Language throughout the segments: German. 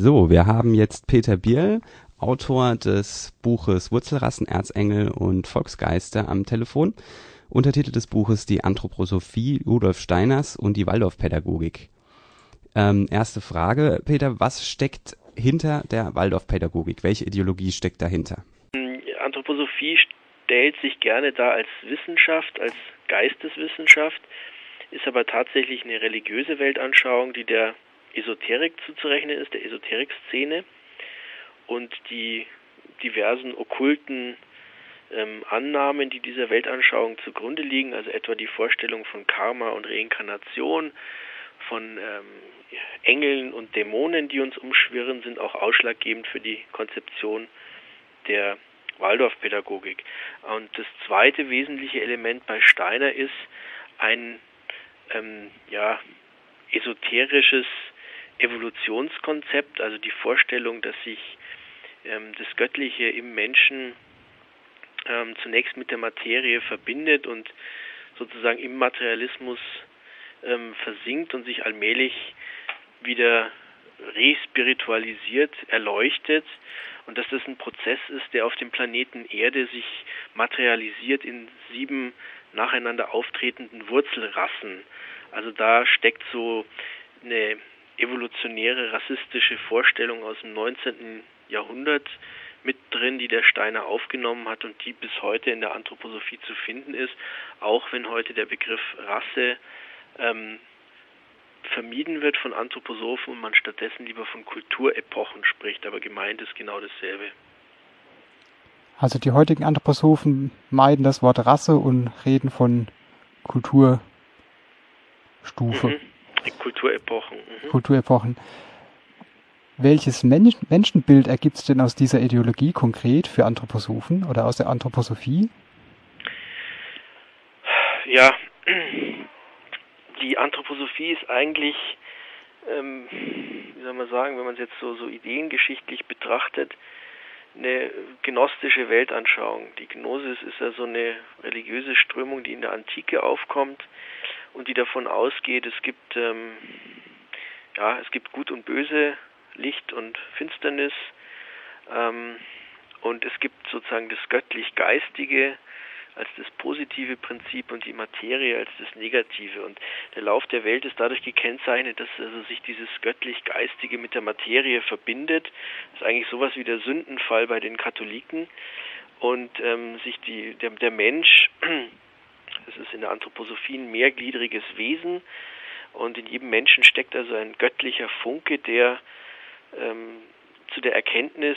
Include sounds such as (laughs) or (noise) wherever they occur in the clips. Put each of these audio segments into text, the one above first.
So, wir haben jetzt Peter Bierl, Autor des Buches Wurzelrassen, Erzengel und Volksgeister am Telefon. Untertitel des Buches Die Anthroposophie Rudolf Steiners und die Waldorfpädagogik. Ähm, erste Frage, Peter, was steckt hinter der Waldorfpädagogik? Welche Ideologie steckt dahinter? Anthroposophie stellt sich gerne da als Wissenschaft, als Geisteswissenschaft, ist aber tatsächlich eine religiöse Weltanschauung, die der Esoterik zuzurechnen ist, der Esoterik-Szene und die diversen okkulten ähm, Annahmen, die dieser Weltanschauung zugrunde liegen, also etwa die Vorstellung von Karma und Reinkarnation, von ähm, Engeln und Dämonen, die uns umschwirren, sind auch ausschlaggebend für die Konzeption der Waldorfpädagogik. Und das zweite wesentliche Element bei Steiner ist ein ähm, ja, esoterisches Evolutionskonzept, also die Vorstellung, dass sich ähm, das Göttliche im Menschen ähm, zunächst mit der Materie verbindet und sozusagen im Materialismus ähm, versinkt und sich allmählich wieder respiritualisiert, erleuchtet und dass das ein Prozess ist, der auf dem Planeten Erde sich materialisiert in sieben nacheinander auftretenden Wurzelrassen. Also da steckt so eine evolutionäre rassistische Vorstellung aus dem 19. Jahrhundert mit drin, die der Steiner aufgenommen hat und die bis heute in der Anthroposophie zu finden ist, auch wenn heute der Begriff Rasse ähm, vermieden wird von Anthroposophen und man stattdessen lieber von Kulturepochen spricht, aber gemeint ist genau dasselbe. Also die heutigen Anthroposophen meiden das Wort Rasse und reden von Kulturstufe. Mhm. Kulturepochen. Mhm. Kulturepochen. Welches Men Menschenbild ergibt es denn aus dieser Ideologie konkret für Anthroposophen oder aus der Anthroposophie? Ja, die Anthroposophie ist eigentlich, ähm, wie soll man sagen, wenn man es jetzt so, so ideengeschichtlich betrachtet, eine gnostische Weltanschauung. Die Gnosis ist ja so eine religiöse Strömung, die in der Antike aufkommt und die davon ausgeht, es gibt ähm, ja, es gibt Gut und Böse, Licht und Finsternis. Ähm, und es gibt sozusagen das göttlich-geistige als das positive Prinzip und die Materie als das negative. Und der Lauf der Welt ist dadurch gekennzeichnet, dass also sich dieses göttlich-geistige mit der Materie verbindet. Das ist eigentlich sowas wie der Sündenfall bei den Katholiken. Und ähm, sich die, der, der Mensch, das ist in der Anthroposophie ein mehrgliedriges Wesen, und in jedem Menschen steckt also ein göttlicher Funke, der ähm, zu der Erkenntnis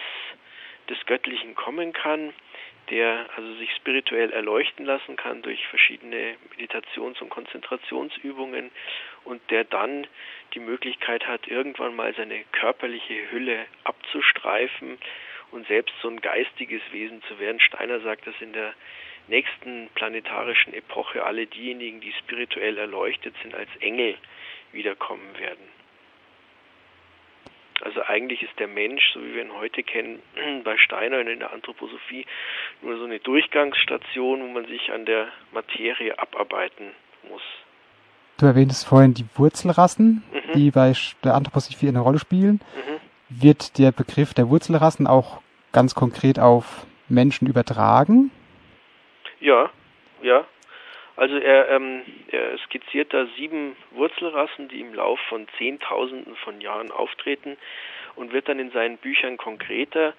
des Göttlichen kommen kann, der also sich spirituell erleuchten lassen kann durch verschiedene Meditations- und Konzentrationsübungen und der dann die Möglichkeit hat, irgendwann mal seine körperliche Hülle abzustreifen und selbst so ein geistiges Wesen zu werden. Steiner sagt dass in der nächsten planetarischen Epoche alle diejenigen, die spirituell erleuchtet sind, als Engel wiederkommen werden. Also eigentlich ist der Mensch, so wie wir ihn heute kennen, (clears throat) bei Steiner und in der Anthroposophie nur so eine Durchgangsstation, wo man sich an der Materie abarbeiten muss. Du erwähntest vorhin die Wurzelrassen, mhm. die bei der Anthroposophie eine Rolle spielen. Mhm. Wird der Begriff der Wurzelrassen auch ganz konkret auf Menschen übertragen? Ja, ja. Also er, ähm, er skizziert da sieben Wurzelrassen, die im Lauf von Zehntausenden von Jahren auftreten und wird dann in seinen Büchern konkreter.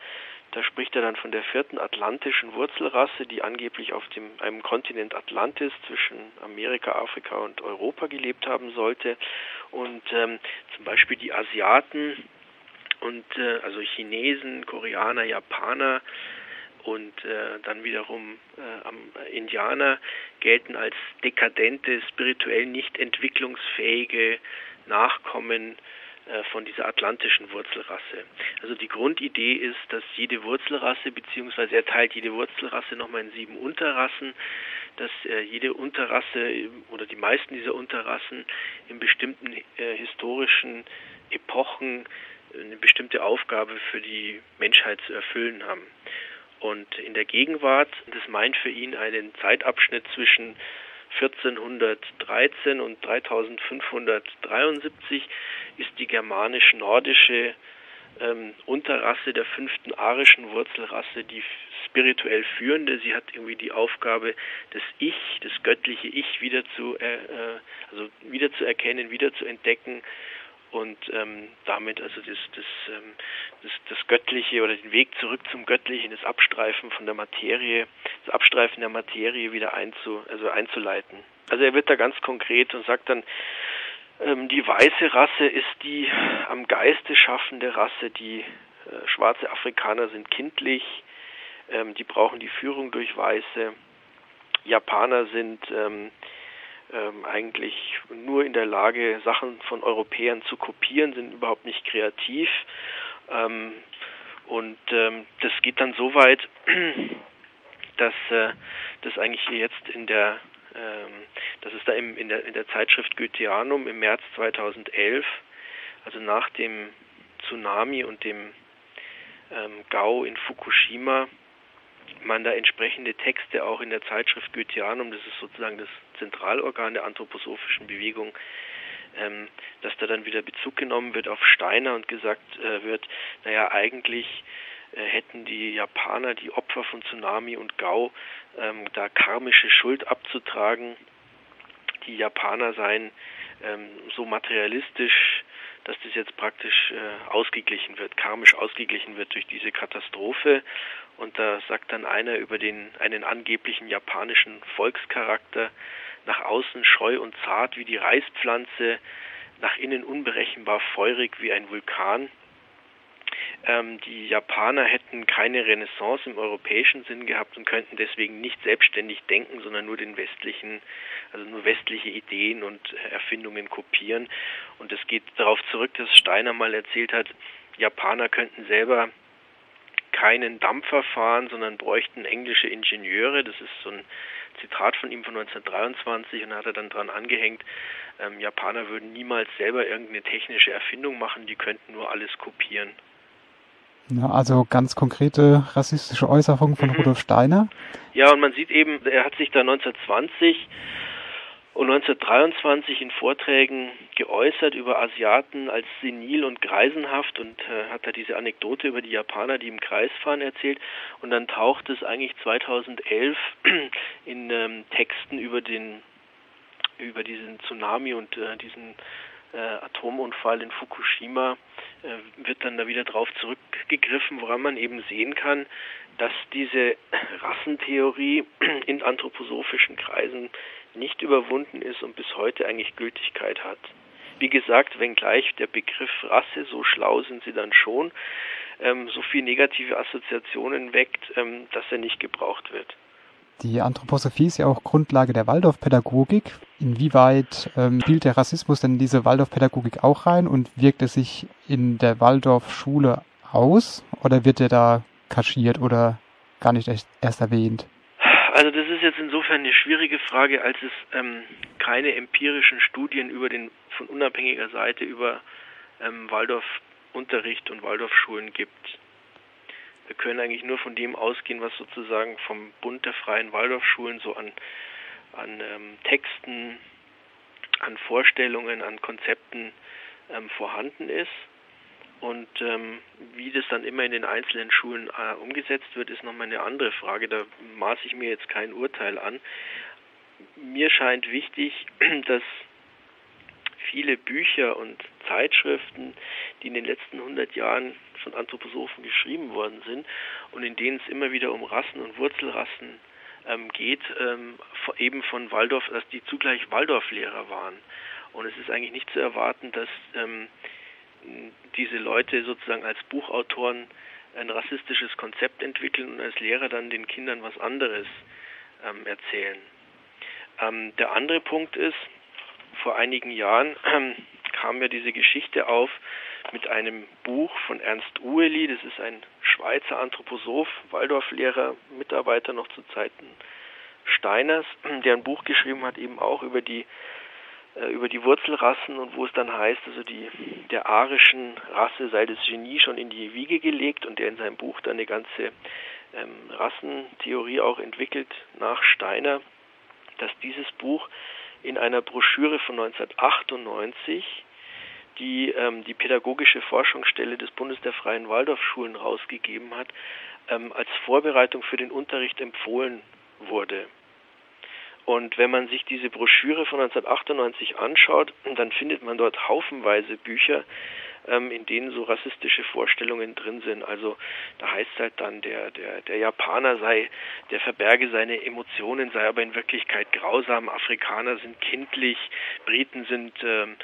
Da spricht er dann von der vierten atlantischen Wurzelrasse, die angeblich auf dem, einem Kontinent Atlantis zwischen Amerika, Afrika und Europa gelebt haben sollte. Und ähm, zum Beispiel die Asiaten und äh, also Chinesen, Koreaner, Japaner, und äh, dann wiederum äh, am Indianer gelten als dekadente, spirituell nicht entwicklungsfähige Nachkommen äh, von dieser atlantischen Wurzelrasse. Also die Grundidee ist, dass jede Wurzelrasse, beziehungsweise er teilt jede Wurzelrasse nochmal in sieben Unterrassen, dass äh, jede Unterrasse oder die meisten dieser Unterrassen in bestimmten äh, historischen Epochen eine bestimmte Aufgabe für die Menschheit zu erfüllen haben. Und in der Gegenwart, das meint für ihn einen Zeitabschnitt zwischen 1413 und 3573, ist die germanisch-nordische ähm, Unterrasse der fünften arischen Wurzelrasse, die spirituell führende. Sie hat irgendwie die Aufgabe, das Ich, das göttliche Ich wieder zu, äh, äh also wieder zu erkennen, wieder zu entdecken und ähm, damit also das, das, ähm, das, das Göttliche oder den Weg zurück zum Göttlichen, das Abstreifen von der Materie, das Abstreifen der Materie wieder einzu, also einzuleiten. Also er wird da ganz konkret und sagt dann, ähm, die weiße Rasse ist die am Geiste schaffende Rasse, die äh, schwarze Afrikaner sind kindlich, ähm, die brauchen die Führung durch Weiße, Japaner sind ähm, ähm, eigentlich nur in der Lage, Sachen von Europäern zu kopieren, sind überhaupt nicht kreativ. Ähm, und ähm, das geht dann so weit, (clears throat) dass äh, das eigentlich jetzt in der ähm, das ist da im, in, der, in der Zeitschrift Goetheanum im März 2011, also nach dem Tsunami und dem ähm, Gau in Fukushima, man da entsprechende Texte auch in der Zeitschrift Goetheanum, das ist sozusagen das Zentralorgan der anthroposophischen Bewegung, ähm, dass da dann wieder Bezug genommen wird auf Steiner und gesagt äh, wird, naja, eigentlich äh, hätten die Japaner, die Opfer von Tsunami und Gau, ähm, da karmische Schuld abzutragen. Die Japaner seien ähm, so materialistisch, dass das jetzt praktisch äh, ausgeglichen wird, karmisch ausgeglichen wird durch diese Katastrophe. Und da sagt dann einer über den einen angeblichen japanischen Volkscharakter, nach außen scheu und zart wie die Reispflanze, nach innen unberechenbar feurig wie ein Vulkan. Ähm, die Japaner hätten keine Renaissance im europäischen Sinn gehabt und könnten deswegen nicht selbstständig denken, sondern nur den westlichen, also nur westliche Ideen und Erfindungen kopieren. Und es geht darauf zurück, dass Steiner mal erzählt hat, Japaner könnten selber keinen Dampfer fahren, sondern bräuchten englische Ingenieure. Das ist so ein Zitat von ihm von 1923 und da hat er dann dran angehängt, ähm, Japaner würden niemals selber irgendeine technische Erfindung machen, die könnten nur alles kopieren. Ja, also ganz konkrete rassistische Äußerungen von mhm. Rudolf Steiner. Ja, und man sieht eben, er hat sich da 1920 und 1923 in Vorträgen geäußert über Asiaten als senil und greisenhaft und äh, hat da diese Anekdote über die Japaner, die im Kreis fahren, erzählt. Und dann taucht es eigentlich 2011 (clears throat) in ähm, Texten über den über diesen Tsunami und äh, diesen äh, Atomunfall in Fukushima äh, wird dann da wieder drauf zurückgegriffen, woran man eben sehen kann, dass diese (clears throat) Rassentheorie (clears throat) in anthroposophischen Kreisen nicht überwunden ist und bis heute eigentlich Gültigkeit hat. Wie gesagt, wenngleich der Begriff Rasse, so schlau sind sie dann schon, ähm, so viel negative Assoziationen weckt, ähm, dass er nicht gebraucht wird. Die Anthroposophie ist ja auch Grundlage der Waldorfpädagogik. Inwieweit ähm, spielt der Rassismus denn in diese Waldorfpädagogik auch rein und wirkt es sich in der Waldorfschule aus oder wird er da kaschiert oder gar nicht erst erwähnt? Also das ist jetzt insofern eine schwierige Frage, als es ähm, keine empirischen Studien über den von unabhängiger Seite über ähm, Waldorfunterricht und Waldorfschulen gibt. Wir können eigentlich nur von dem ausgehen, was sozusagen vom Bund der freien Waldorfschulen so an, an ähm, Texten, an Vorstellungen, an Konzepten ähm, vorhanden ist. Und ähm, wie das dann immer in den einzelnen Schulen äh, umgesetzt wird, ist nochmal eine andere Frage. Da maße ich mir jetzt kein Urteil an. Mir scheint wichtig, (clears throat) dass viele Bücher und Zeitschriften, die in den letzten 100 Jahren von Anthroposophen geschrieben worden sind und in denen es immer wieder um Rassen und Wurzelrassen ähm, geht, ähm, eben von Waldorf, dass die zugleich Waldorflehrer waren. Und es ist eigentlich nicht zu erwarten, dass ähm, diese Leute sozusagen als Buchautoren ein rassistisches Konzept entwickeln und als Lehrer dann den Kindern was anderes ähm, erzählen. Ähm, der andere Punkt ist, vor einigen Jahren ähm, (clears throat) kam ja diese Geschichte auf mit einem Buch von Ernst Ueli, das ist ein Schweizer Anthroposoph, Waldorflehrer, Mitarbeiter noch zu Zeiten Steiners, der ein Buch geschrieben hat, eben auch über die über die Wurzelrassen und wo es dann heißt, also die der arischen Rasse sei das Genie schon in die Wiege gelegt und der in seinem Buch dann eine ganze ähm, Rassentheorie auch entwickelt nach Steiner, dass dieses Buch in einer Broschüre von 1998 die ähm, die pädagogische Forschungsstelle des Bundes der Freien Waldorfschulen rausgegeben hat, ähm, als Vorbereitung für den Unterricht empfohlen wurde. Und wenn man sich diese Broschüre von 1998 anschaut, dann findet man dort haufenweise Bücher, ähm, in denen so rassistische Vorstellungen drin sind. Also da heißt es halt dann, der, der, der Japaner sei, der verberge seine Emotionen, sei aber in Wirklichkeit grausam, Afrikaner sind kindlich, Briten sind ähm,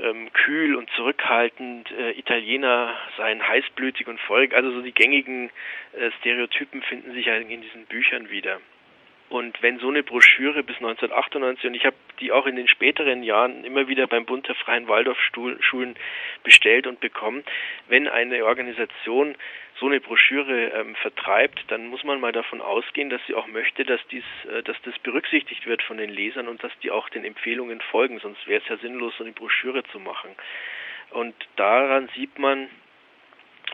ähm, kühl und zurückhaltend, äh, Italiener seien heißblütig und feurig. Also so die gängigen äh, Stereotypen finden sich ja in diesen Büchern wieder. Und wenn so eine Broschüre bis 1998, und ich habe die auch in den späteren Jahren immer wieder beim Bund der Freien Waldorfschulen bestellt und bekommen, wenn eine Organisation so eine Broschüre ähm, vertreibt, dann muss man mal davon ausgehen, dass sie auch möchte, dass dies, äh, dass das berücksichtigt wird von den Lesern und dass die auch den Empfehlungen folgen, sonst wäre es ja sinnlos, so eine Broschüre zu machen. Und daran sieht man,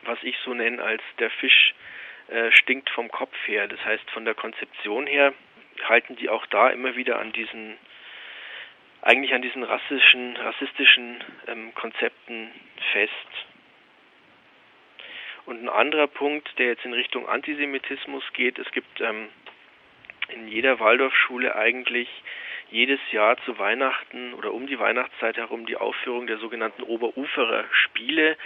was ich so nenne als der Fisch äh, stinkt vom Kopf her. Das heißt, von der Konzeption her halten die auch da immer wieder an diesen, eigentlich an diesen rassischen, rassistischen ähm, Konzepten fest. Und ein anderer Punkt, der jetzt in Richtung Antisemitismus geht, es gibt ähm, in jeder Waldorfschule eigentlich jedes Jahr zu Weihnachten oder um die Weihnachtszeit herum die Aufführung der sogenannten Oberuferer Spiele.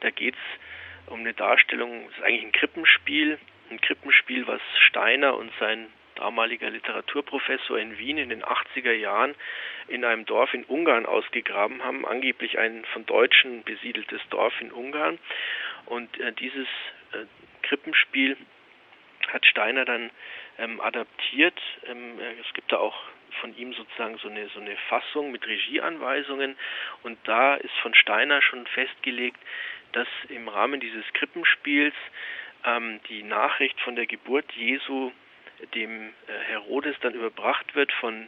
Da geht es um eine Darstellung, das ist eigentlich ein Krippenspiel, ein Krippenspiel, was Steiner und sein damaliger Literaturprofessor in Wien in den 80er Jahren in einem Dorf in Ungarn ausgegraben haben, angeblich ein von Deutschen besiedeltes Dorf in Ungarn. Und äh, dieses äh, Krippenspiel hat Steiner dann ähm, adaptiert. Ähm, äh, es gibt da auch von ihm sozusagen so eine, so eine Fassung mit Regieanweisungen. Und da ist von Steiner schon festgelegt, dass im Rahmen dieses Krippenspiels ähm, die Nachricht von der Geburt Jesu dem äh, Herodes dann überbracht wird von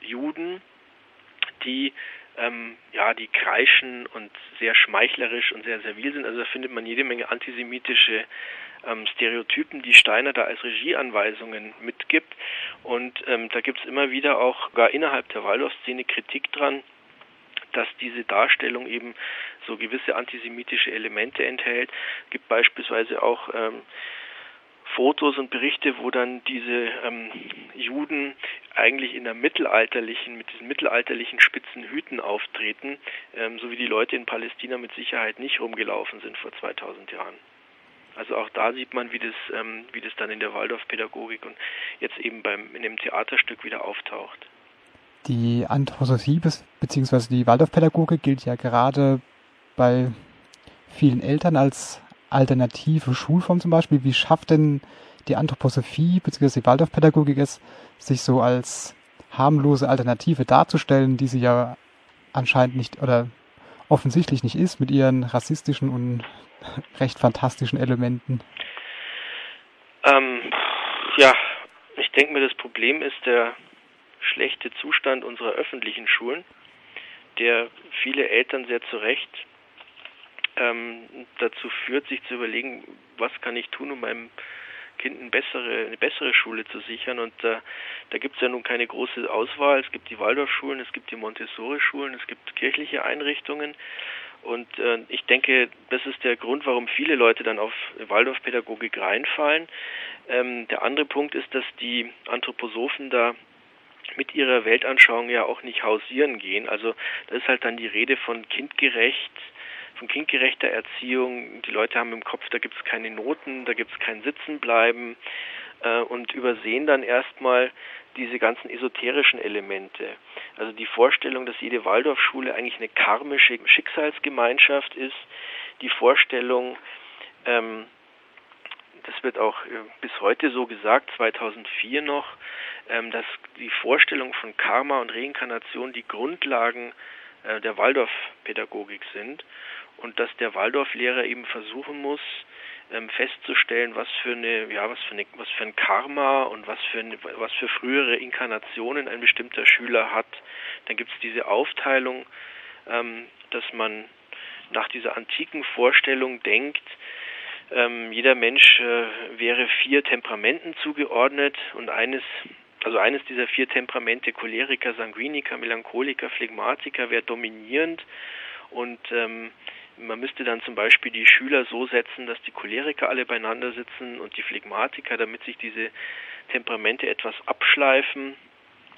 Juden, die ähm, ja, die kreischen und sehr schmeichlerisch und sehr servil sind. Also da findet man jede Menge antisemitische ähm, Stereotypen, die Steiner da als Regieanweisungen mitgibt. Und ähm, da gibt es immer wieder auch gar innerhalb der Waldorf-Szene Kritik dran, dass diese Darstellung eben so gewisse antisemitische Elemente enthält. Es gibt beispielsweise auch ähm, Fotos und Berichte, wo dann diese ähm, Juden eigentlich in der mittelalterlichen, mit diesen mittelalterlichen spitzen Hüten auftreten, ähm, so wie die Leute in Palästina mit Sicherheit nicht rumgelaufen sind vor 2000 Jahren. Also auch da sieht man, wie das, ähm, wie das dann in der Waldorfpädagogik und jetzt eben beim in dem Theaterstück wieder auftaucht. Die Anthroposophie bzw. die Waldorfpädagogik gilt ja gerade bei vielen Eltern als alternative Schulform zum Beispiel. Wie schafft denn die Anthroposophie bzw. die Waldorfpädagogik es, sich so als harmlose Alternative darzustellen, die sie ja anscheinend nicht oder offensichtlich nicht ist mit ihren rassistischen und (laughs) recht fantastischen Elementen? Ähm, ja, ich denke mir, das Problem ist der schlechte Zustand unserer öffentlichen Schulen, der viele Eltern sehr zu Recht ähm, dazu führt, sich zu überlegen, was kann ich tun, um meinem Kind eine bessere, eine bessere Schule zu sichern. Und äh, da gibt es ja nun keine große Auswahl. Es gibt die Waldorfschulen, es gibt die Montessori-Schulen, es gibt kirchliche Einrichtungen. Und äh, ich denke, das ist der Grund, warum viele Leute dann auf Waldorfpädagogik reinfallen. Ähm, der andere Punkt ist, dass die Anthroposophen da mit ihrer Weltanschauung ja auch nicht hausieren gehen. Also da ist halt dann die Rede von kindgerecht, von kindgerechter Erziehung. Die Leute haben im Kopf, da gibt es keine Noten, da gibt es kein Sitzenbleiben äh, und übersehen dann erstmal diese ganzen esoterischen Elemente. Also die Vorstellung, dass jede Waldorfschule eigentlich eine karmische Schicksalsgemeinschaft ist, die Vorstellung, ähm, das wird auch äh, bis heute so gesagt, 2004 noch, ähm, dass die Vorstellung von Karma und Reinkarnation die Grundlagen äh, der Waldorfpädagogik sind und dass der Waldorflehrer eben versuchen muss, ähm, festzustellen, was für eine, ja, was für eine, was für ein Karma und was für eine, was für frühere Inkarnationen ein bestimmter Schüler hat. Dann gibt es diese Aufteilung, ähm, dass man nach dieser antiken Vorstellung denkt, ähm, jeder Mensch äh, wäre vier Temperamenten zugeordnet und eines also eines dieser vier Temperamente, Choleriker, Sanguiniker, Melancholiker, Phlegmatiker, wäre dominierend und ähm, man müsste dann zum Beispiel die Schüler so setzen, dass die Choleriker alle beieinander sitzen und die Phlegmatiker, damit sich diese Temperamente etwas abschleifen.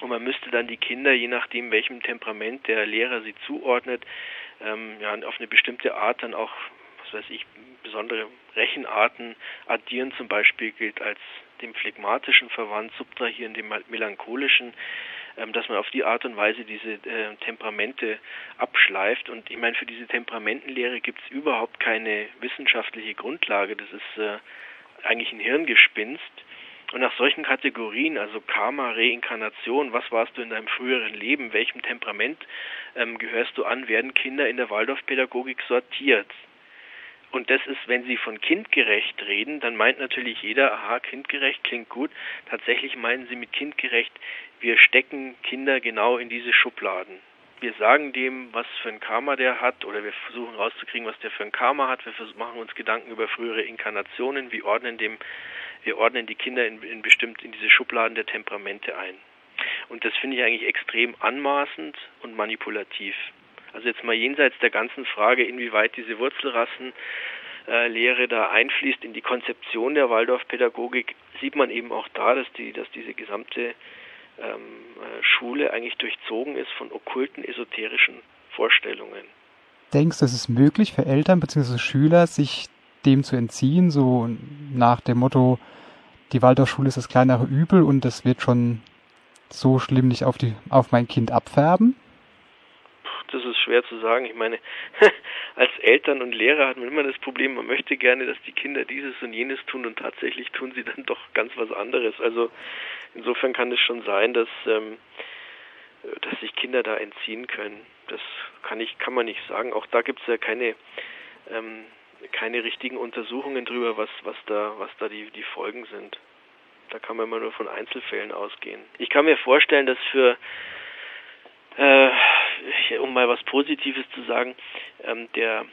Und man müsste dann die Kinder, je nachdem welchem Temperament der Lehrer sie zuordnet, ähm, ja, auf eine bestimmte Art dann auch, was weiß ich, besondere Rechenarten addieren. Zum Beispiel gilt als dem phlegmatischen verwandt, subtrahieren dem melancholischen ähm, dass man auf die Art und Weise diese äh, Temperamente abschleift. Und ich meine, für diese Temperamentenlehre gibt es überhaupt keine wissenschaftliche Grundlage. Das ist äh, eigentlich ein Hirngespinst. Und nach solchen Kategorien, also Karma, Reinkarnation, was warst du in deinem früheren Leben, welchem Temperament ähm, gehörst du an, werden Kinder in der Waldorfpädagogik sortiert. Und das ist, wenn Sie von kindgerecht reden, dann meint natürlich jeder, aha, kindgerecht klingt gut. Tatsächlich meinen Sie mit kindgerecht, wir stecken Kinder genau in diese Schubladen. Wir sagen dem, was für ein Karma der hat, oder wir versuchen rauszukriegen, was der für ein Karma hat. Wir machen uns Gedanken über frühere Inkarnationen. Wir ordnen dem, wir ordnen die Kinder in, in bestimmt in diese Schubladen der Temperamente ein. Und das finde ich eigentlich extrem anmaßend und manipulativ. Also jetzt mal jenseits der ganzen Frage, inwieweit diese Wurzelrassenlehre da einfließt in die Konzeption der Waldorfpädagogik, sieht man eben auch da, dass die, dass diese gesamte ähm, Schule eigentlich durchzogen ist von okkulten, esoterischen Vorstellungen. Denkst du, es ist möglich für Eltern bzw. Schüler, sich dem zu entziehen, so nach dem Motto, die Waldorfschule ist das kleinere Übel und das wird schon so schlimm nicht auf, die, auf mein Kind abfärben? Das ist schwer zu sagen. Ich meine, (laughs) als Eltern und Lehrer hat man immer das Problem, man möchte gerne, dass die Kinder dieses und jenes tun und tatsächlich tun sie (laughs) dann doch ganz was anderes. Also insofern kann es schon sein, dass, ähm, dass sich Kinder da entziehen können. Das kann ich, kann man nicht sagen. Auch da gibt es ja keine ähm, keine richtigen Untersuchungen drüber, was, was da, was da die, die Folgen sind. Da kann man immer nur von Einzelfällen ausgehen. Ich kann mir vorstellen, dass für äh, um mal was Positives zu sagen, ähm, der,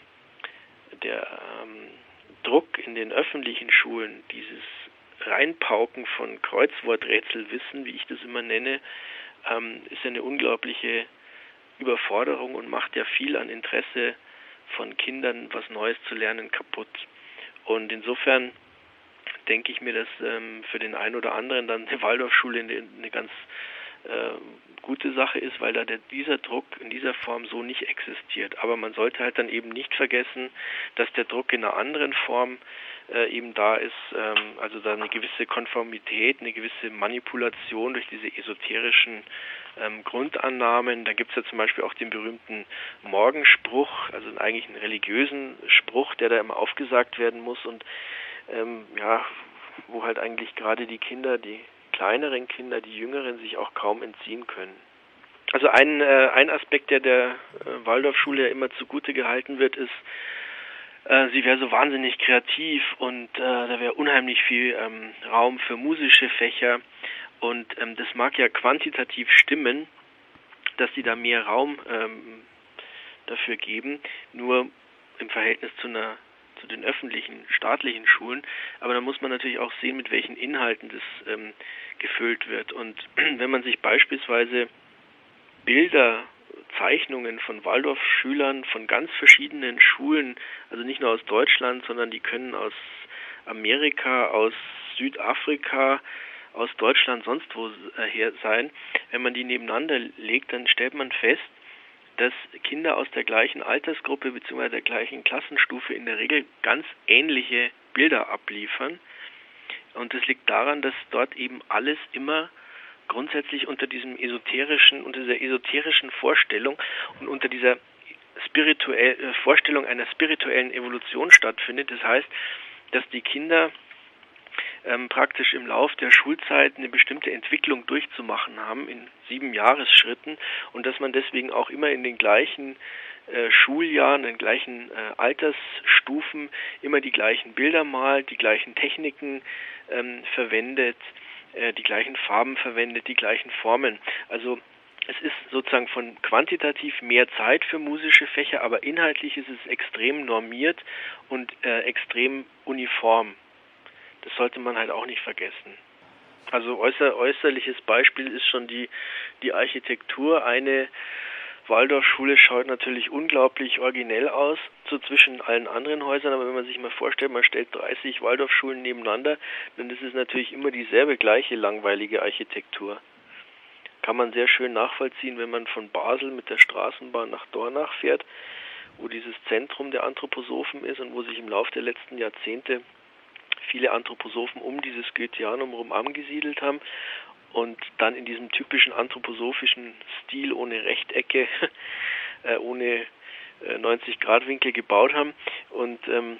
der ähm, Druck in den öffentlichen Schulen, dieses Reinpauken von Kreuzworträtselwissen, wie ich das immer nenne, ähm, ist eine unglaubliche Überforderung und macht ja viel an Interesse von Kindern, was Neues zu lernen, kaputt. Und insofern denke ich mir, dass ähm, für den einen oder anderen dann eine Waldorfschule eine ganz äh, gute Sache ist, weil da der, dieser Druck in dieser Form so nicht existiert. Aber man sollte halt dann eben nicht vergessen, dass der Druck in einer anderen Form äh, eben da ist, ähm, also da eine gewisse Konformität, eine gewisse Manipulation durch diese esoterischen ähm, Grundannahmen. Da gibt es ja zum Beispiel auch den berühmten Morgenspruch, also eigentlich einen religiösen Spruch, der da immer aufgesagt werden muss und ähm, ja, wo halt eigentlich gerade die Kinder, die kleineren Kinder, die jüngeren, sich auch kaum entziehen können. Also ein, äh, ein Aspekt, der der äh, Waldorfschule ja immer zugute gehalten wird, ist, äh, sie wäre so wahnsinnig kreativ und äh, da wäre unheimlich viel ähm, Raum für musische Fächer und ähm, das mag ja quantitativ stimmen, dass sie da mehr Raum ähm, dafür geben, nur im Verhältnis zu einer zu den öffentlichen, staatlichen Schulen. Aber da muss man natürlich auch sehen, mit welchen Inhalten das ähm, gefüllt wird. Und (clears throat) wenn man sich beispielsweise Bilder, Zeichnungen von Waldorfschülern von ganz verschiedenen Schulen, also nicht nur aus Deutschland, sondern die können aus Amerika, aus Südafrika, aus Deutschland, sonst wo äh, her sein. Wenn man die nebeneinander legt, dann stellt man fest, dass Kinder aus der gleichen Altersgruppe bzw. der gleichen Klassenstufe in der Regel ganz ähnliche Bilder abliefern. Und das liegt daran, dass dort eben alles immer grundsätzlich unter diesem esoterischen, unter dieser esoterischen Vorstellung und unter dieser spirituell, äh, Vorstellung einer spirituellen Evolution stattfindet. Das heißt, dass die Kinder ähm, praktisch im Lauf der Schulzeit eine bestimmte Entwicklung durchzumachen haben in sieben Jahresschritten und dass man deswegen auch immer in den gleichen äh, Schuljahren, in den gleichen äh, Altersstufen immer die gleichen Bilder malt, die gleichen Techniken ähm, verwendet, äh, die gleichen Farben verwendet, die gleichen Formen. Also es ist sozusagen von quantitativ mehr Zeit für musische Fächer, aber inhaltlich ist es extrem normiert und äh, extrem uniform. Das sollte man halt auch nicht vergessen. Also äußer, äußerliches Beispiel ist schon die, die Architektur. Eine Waldorfschule schaut natürlich unglaublich originell aus, so zwischen allen anderen Häusern, aber wenn man sich mal vorstellt, man stellt 30 Waldorfschulen nebeneinander, dann ist es natürlich immer dieselbe gleiche langweilige Architektur. Kann man sehr schön nachvollziehen, wenn man von Basel mit der Straßenbahn nach Dornach fährt, wo dieses Zentrum der Anthroposophen ist und wo sich im Laufe der letzten Jahrzehnte viele Anthroposophen um dieses Goetheanum herum angesiedelt haben und dann in diesem typischen anthroposophischen Stil ohne Rechtecke, (laughs) äh, ohne äh, 90 Grad Winkel gebaut haben und ähm,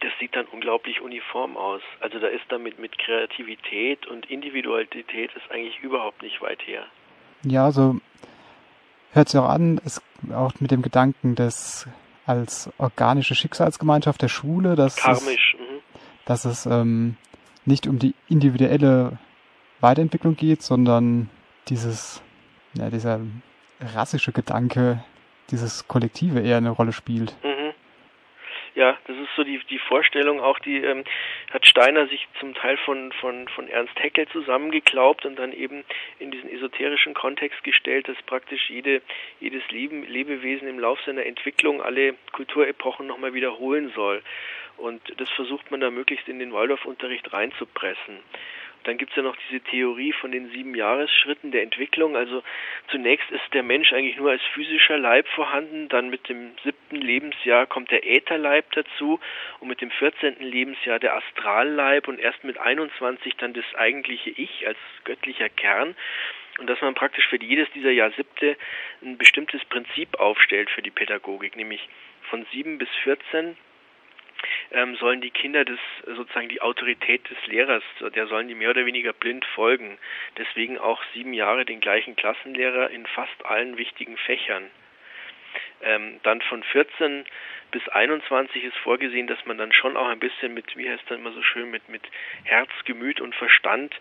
das sieht dann unglaublich uniform aus. Also da ist damit mit Kreativität und Individualität ist eigentlich überhaupt nicht weit her. Ja, so hört sich auch an, es, auch mit dem Gedanken des als organische Schicksalsgemeinschaft der Schule, dass Karmisch. Dass es ähm, nicht um die individuelle Weiterentwicklung geht, sondern dieses, ja, dieser rassische Gedanke, dieses Kollektive eher eine Rolle spielt. Mhm. Ja, das ist so die, die Vorstellung auch, die ähm, hat Steiner sich zum Teil von, von, von Ernst Haeckel zusammengeklaubt und dann eben in diesen esoterischen Kontext gestellt, dass praktisch jede, jedes Leben, Lebewesen im Lauf seiner Entwicklung alle Kulturepochen nochmal wiederholen soll. Und das versucht man da möglichst in den Waldorfunterricht reinzupressen. Dann gibt es ja noch diese Theorie von den sieben Jahresschritten der Entwicklung. Also zunächst ist der Mensch eigentlich nur als physischer Leib vorhanden, dann mit dem siebten Lebensjahr kommt der Ätherleib dazu und mit dem vierzehnten Lebensjahr der Astralleib und erst mit 21 dann das eigentliche Ich als göttlicher Kern und dass man praktisch für jedes dieser Jahr siebte ein bestimmtes Prinzip aufstellt für die Pädagogik, nämlich von sieben bis vierzehn ähm, sollen die Kinder das sozusagen die Autorität des Lehrers, der sollen die mehr oder weniger blind folgen. Deswegen auch sieben Jahre den gleichen Klassenlehrer in fast allen wichtigen Fächern. Ähm, dann von 14 bis 21 ist vorgesehen, dass man dann schon auch ein bisschen mit, wie heißt das immer so schön, mit, mit Herz, Gemüt und Verstand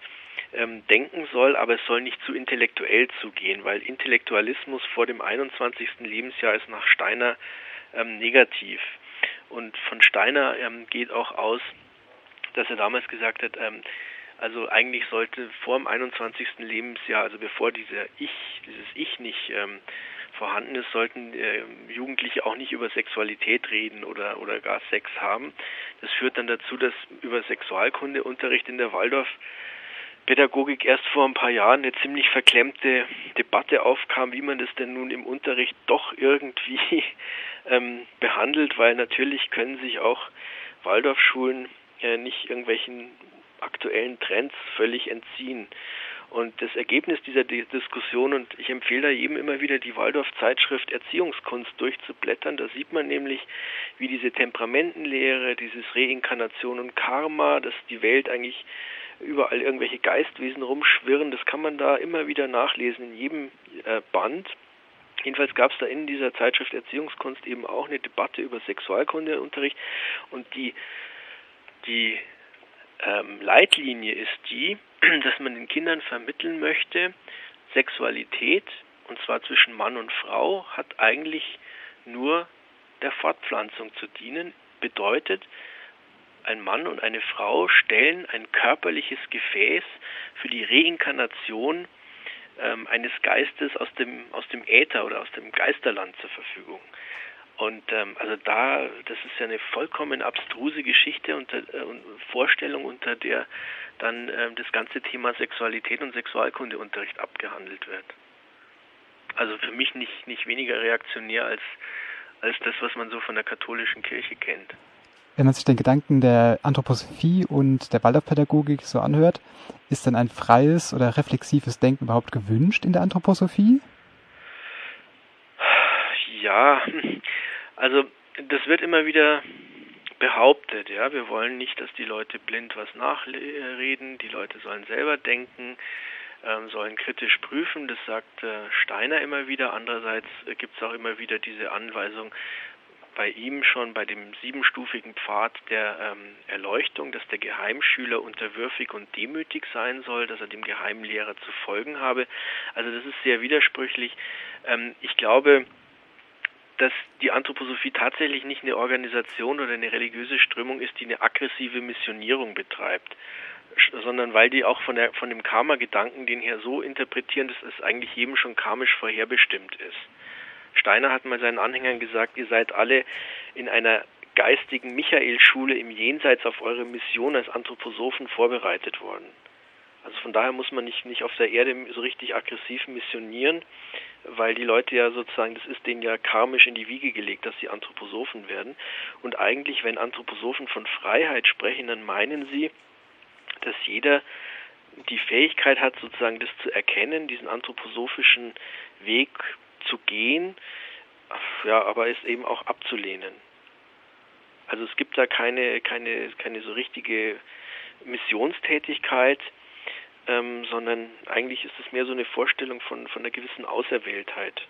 ähm, denken soll, aber es soll nicht zu intellektuell zugehen, weil Intellektualismus vor dem 21. Lebensjahr ist nach Steiner ähm, negativ. Und von Steiner ähm, geht auch aus, dass er damals gesagt hat, ähm, also eigentlich sollte vor dem 21. Lebensjahr, also bevor dieser Ich, dieses Ich nicht ähm, vorhanden ist, sollten äh, Jugendliche auch nicht über Sexualität reden oder, oder gar Sex haben. Das führt dann dazu, dass über Sexualkundeunterricht in der Waldorf Pädagogik erst vor ein paar Jahren eine ziemlich verklemmte Debatte aufkam, wie man das denn nun im Unterricht doch irgendwie (laughs) ähm, behandelt, weil natürlich können sich auch Waldorfschulen äh, nicht irgendwelchen aktuellen Trends völlig entziehen. Und das Ergebnis dieser Diskussion, und ich empfehle da jedem immer wieder die Waldorf-Zeitschrift Erziehungskunst durchzublättern, da sieht man nämlich, wie diese Temperamentenlehre, dieses Reinkarnation und Karma, dass die Welt eigentlich überall irgendwelche Geistwesen rumschwirren, das kann man da immer wieder nachlesen in jedem äh, Band. Jedenfalls gab es da in dieser Zeitschrift Erziehungskunst eben auch eine Debatte über Sexualkundeunterricht und die, die ähm, Leitlinie ist die, (clears throat) dass man den Kindern vermitteln möchte, Sexualität, und zwar zwischen Mann und Frau, hat eigentlich nur der Fortpflanzung zu dienen, bedeutet, ein Mann und eine Frau stellen ein körperliches Gefäß für die Reinkarnation ähm, eines Geistes aus dem, aus dem Äther oder aus dem Geisterland zur Verfügung. Und ähm, also da, das ist ja eine vollkommen abstruse Geschichte und äh, Vorstellung, unter der dann ähm, das ganze Thema Sexualität und Sexualkundeunterricht abgehandelt wird. Also für mich nicht, nicht weniger reaktionär als, als das, was man so von der katholischen Kirche kennt. Wenn man sich den Gedanken der Anthroposophie und der Waldorfpädagogik so anhört, ist denn ein freies oder reflexives Denken überhaupt gewünscht in der Anthroposophie? Ja, also das wird immer wieder behauptet, ja, wir wollen nicht, dass die Leute blind was nachreden, die Leute sollen selber denken, ähm, sollen kritisch prüfen, das sagt äh, Steiner immer wieder. Andererseits äh, gibt es auch immer wieder diese Anweisung, bei ihm schon bei dem siebenstufigen Pfad der ähm, Erleuchtung, dass der Geheimschüler unterwürfig und demütig sein soll, dass er dem Geheimlehrer zu folgen habe. Also das ist sehr widersprüchlich. Ähm, ich glaube, dass die Anthroposophie tatsächlich nicht eine Organisation oder eine religiöse Strömung ist, die eine aggressive Missionierung betreibt, sondern weil die auch von, der, von dem Karma-Gedanken den hier so interpretieren, dass es eigentlich jedem schon karmisch vorherbestimmt ist. Steiner hat mal seinen Anhängern gesagt, ihr seid alle in einer geistigen Michaelschule im Jenseits auf eure Mission als Anthroposophen vorbereitet worden. Also von daher muss man nicht, nicht auf der Erde so richtig aggressiv missionieren, weil die Leute ja sozusagen, das ist denen ja karmisch in die Wiege gelegt, dass sie Anthroposophen werden. Und eigentlich, wenn Anthroposophen von Freiheit sprechen, dann meinen sie, dass jeder die Fähigkeit hat, sozusagen das zu erkennen, diesen anthroposophischen Weg zu gehen, ja, aber es eben auch abzulehnen. Also es gibt da keine, keine, keine so richtige Missionstätigkeit, ähm, sondern eigentlich ist es mehr so eine Vorstellung von, von einer gewissen Auserwähltheit.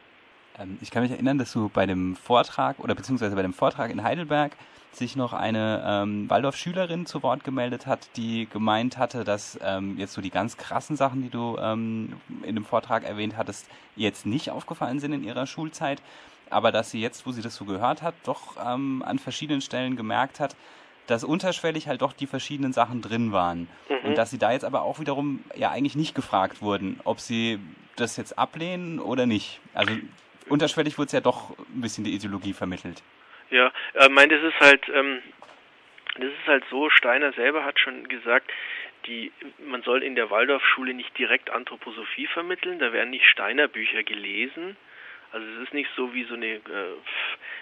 Ähm, ich kann mich erinnern, dass du bei dem Vortrag oder beziehungsweise bei dem Vortrag in Heidelberg sich noch eine ähm, Waldorf-Schülerin zu Wort gemeldet hat, die gemeint hatte, dass ähm, jetzt so die ganz krassen Sachen, die du ähm, in dem Vortrag erwähnt hattest, jetzt nicht aufgefallen sind in ihrer Schulzeit, aber dass sie jetzt, wo sie das so gehört hat, doch ähm, an verschiedenen Stellen gemerkt hat, dass unterschwellig halt doch die verschiedenen Sachen drin waren. Mhm. Und dass sie da jetzt aber auch wiederum ja eigentlich nicht gefragt wurden, ob sie das jetzt ablehnen oder nicht. Also unterschwellig wurde es ja doch ein bisschen die Ideologie vermittelt. Ja, ich meine, das ist halt, ähm, das ist halt so, Steiner selber hat schon gesagt, die, man soll in der Waldorfschule nicht direkt Anthroposophie vermitteln, da werden nicht Steiner Bücher gelesen, also es ist nicht so wie so eine äh,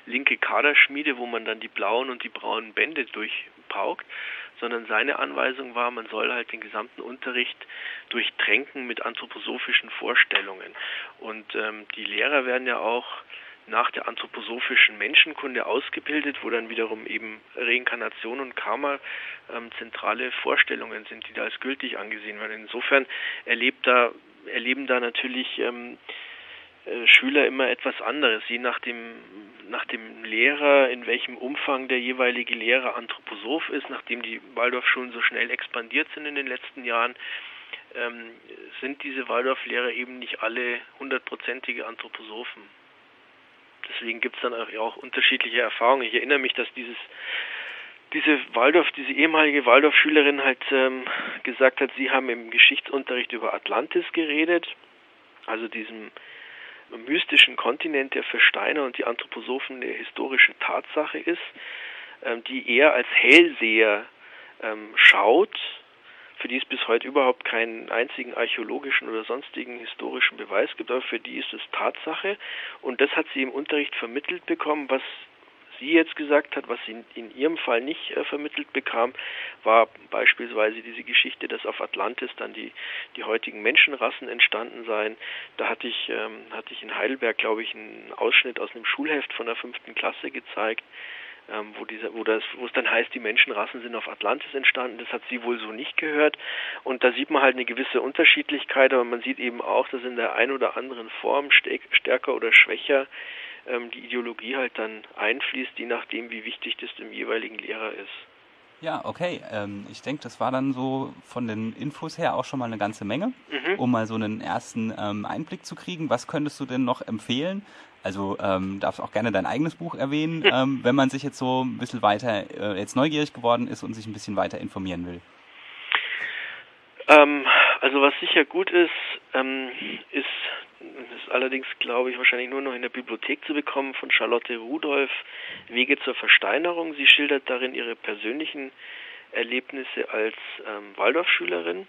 linke Kaderschmiede, wo man dann die blauen und die braunen Bände durchpaukt, sondern seine Anweisung war, man soll halt den gesamten Unterricht durchtränken mit anthroposophischen Vorstellungen. Und ähm, die Lehrer werden ja auch nach der anthroposophischen Menschenkunde ausgebildet, wo dann wiederum eben Reinkarnation und Karma ähm, zentrale Vorstellungen sind, die da als gültig angesehen werden. Insofern erlebt da, erleben da natürlich ähm, äh, Schüler immer etwas anderes, je nach dem, nach dem Lehrer, in welchem Umfang der jeweilige Lehrer Anthroposoph ist, nachdem die Waldorfschulen so schnell expandiert sind in den letzten Jahren, ähm, sind diese Waldorflehrer eben nicht alle hundertprozentige Anthroposophen. Deswegen gibt es dann auch unterschiedliche Erfahrungen. Ich erinnere mich, dass dieses diese Waldorf, diese ehemalige Waldorfschülerin halt ähm, gesagt hat, sie haben im Geschichtsunterricht über Atlantis geredet, also diesem mystischen Kontinent, der für Steiner und die Anthroposophen eine historische Tatsache ist, ähm, die er als Hellseher ähm, schaut, für die es bis heute überhaupt keinen einzigen archäologischen oder sonstigen historischen Beweis gibt, aber für die ist es Tatsache. Und das hat sie im Unterricht vermittelt bekommen, was sie jetzt gesagt hat, was sie in ihrem Fall nicht äh, vermittelt bekam, war beispielsweise diese Geschichte, dass auf Atlantis dann die, die heutigen Menschenrassen entstanden seien. Da hatte ich, ähm, hatte ich in Heidelberg, glaube ich, einen Ausschnitt aus einem Schulheft von der fünften Klasse gezeigt. Ähm, wo, dieser, wo, das, wo es dann heißt, die Menschenrassen sind auf Atlantis entstanden. Das hat sie wohl so nicht gehört. Und da sieht man halt eine gewisse Unterschiedlichkeit, aber man sieht eben auch, dass in der einen oder anderen Form stärker oder schwächer ähm, die Ideologie halt dann einfließt, je nachdem, wie wichtig das dem jeweiligen Lehrer ist. Ja, okay. Ähm, ich denke, das war dann so von den Infos her auch schon mal eine ganze Menge, mhm. um mal so einen ersten ähm, Einblick zu kriegen. Was könntest du denn noch empfehlen? Also ähm, darfst auch gerne dein eigenes Buch erwähnen, ähm, wenn man sich jetzt so ein bisschen weiter, äh, jetzt neugierig geworden ist und sich ein bisschen weiter informieren will. Ähm, also was sicher gut ist, ähm, ist das ist allerdings, glaube ich, wahrscheinlich nur noch in der Bibliothek zu bekommen von Charlotte Rudolph, Wege zur Versteinerung. Sie schildert darin ihre persönlichen Erlebnisse als ähm, Waldorfschülerin.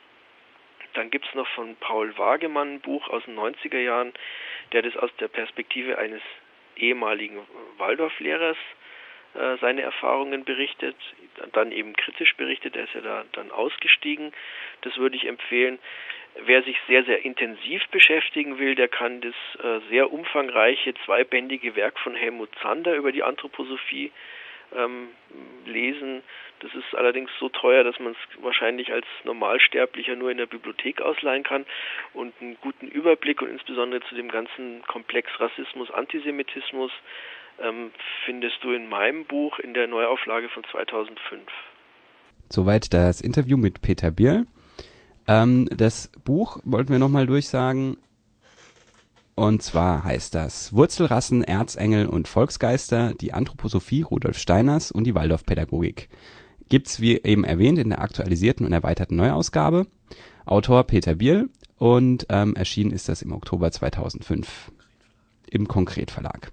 Dann gibt es noch von Paul Wagemann ein Buch aus den 90er Jahren, der das aus der Perspektive eines ehemaligen Waldorflehrers äh, seine Erfahrungen berichtet, dann eben kritisch berichtet, er ist ja da dann ausgestiegen. Das würde ich empfehlen. Wer sich sehr, sehr intensiv beschäftigen will, der kann das äh, sehr umfangreiche zweibändige Werk von Helmut Zander über die Anthroposophie ähm, lesen. Das ist allerdings so teuer, dass man es wahrscheinlich als Normalsterblicher nur in der Bibliothek ausleihen kann und einen guten Überblick und insbesondere zu dem ganzen Komplex Rassismus, Antisemitismus ähm, findest du in meinem Buch in der Neuauflage von 2005. Soweit das Interview mit Peter Bierl. Ähm, das Buch wollten wir nochmal durchsagen. Und zwar heißt das Wurzelrassen, Erzengel und Volksgeister, die Anthroposophie Rudolf Steiners und die Waldorfpädagogik. Gibt's wie eben erwähnt in der aktualisierten und erweiterten Neuausgabe. Autor Peter Bierl und ähm, erschienen ist das im Oktober 2005 im Konkret Verlag.